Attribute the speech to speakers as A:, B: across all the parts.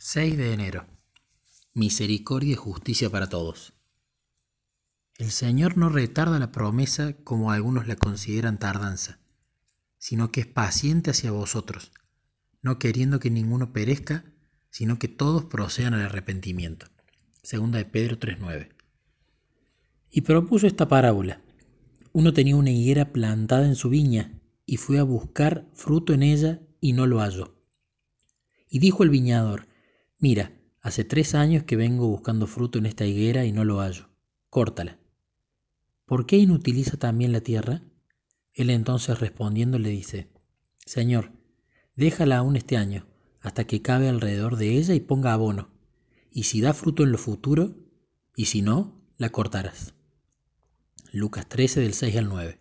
A: 6 de enero. Misericordia y justicia para todos. El Señor no retarda la promesa como algunos la consideran tardanza, sino que es paciente hacia vosotros, no queriendo que ninguno perezca, sino que todos procedan al arrepentimiento. Segunda de Pedro 3.9. Y propuso esta parábola. Uno tenía una higuera plantada en su viña y fue a buscar fruto en ella y no lo halló. Y dijo el viñador, Mira, hace tres años que vengo buscando fruto en esta higuera y no lo hallo. Córtala. ¿Por qué inutiliza también la tierra? Él entonces respondiendo le dice, Señor, déjala aún este año, hasta que cabe alrededor de ella y ponga abono, y si da fruto en lo futuro, y si no, la cortarás. Lucas 13 del 6 al 9.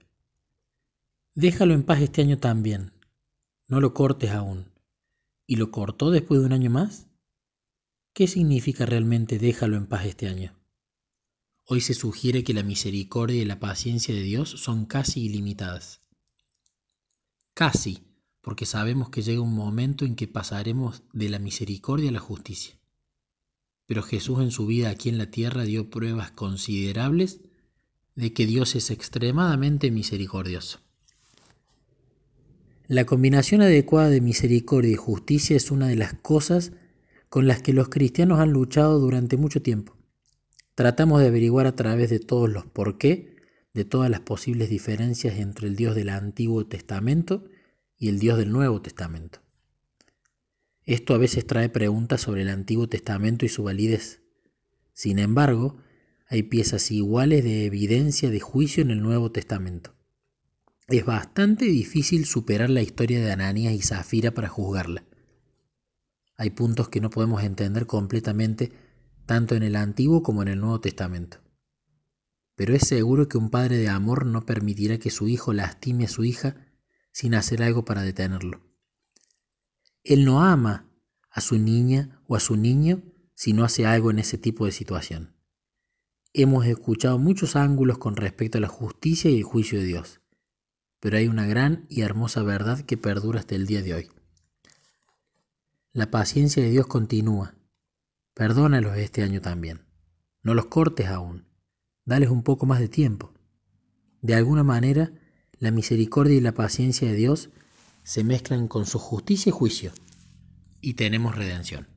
A: Déjalo en paz este año también, no lo cortes aún. ¿Y lo cortó después de un año más? ¿Qué significa realmente déjalo en paz este año? Hoy se sugiere que la misericordia y la paciencia de Dios son casi ilimitadas. Casi, porque sabemos que llega un momento en que pasaremos de la misericordia a la justicia. Pero Jesús en su vida aquí en la tierra dio pruebas considerables de que Dios es extremadamente misericordioso. La combinación adecuada de misericordia y justicia es una de las cosas con las que los cristianos han luchado durante mucho tiempo. Tratamos de averiguar a través de todos los por qué, de todas las posibles diferencias entre el Dios del Antiguo Testamento y el Dios del Nuevo Testamento. Esto a veces trae preguntas sobre el Antiguo Testamento y su validez. Sin embargo, hay piezas iguales de evidencia de juicio en el Nuevo Testamento. Es bastante difícil superar la historia de Ananías y Zafira para juzgarla. Hay puntos que no podemos entender completamente tanto en el Antiguo como en el Nuevo Testamento. Pero es seguro que un padre de amor no permitirá que su hijo lastime a su hija sin hacer algo para detenerlo. Él no ama a su niña o a su niño si no hace algo en ese tipo de situación. Hemos escuchado muchos ángulos con respecto a la justicia y el juicio de Dios, pero hay una gran y hermosa verdad que perdura hasta el día de hoy. La paciencia de Dios continúa. Perdónalos este año también. No los cortes aún. Dales un poco más de tiempo. De alguna manera, la misericordia y la paciencia de Dios se mezclan con su justicia y juicio. Y tenemos redención.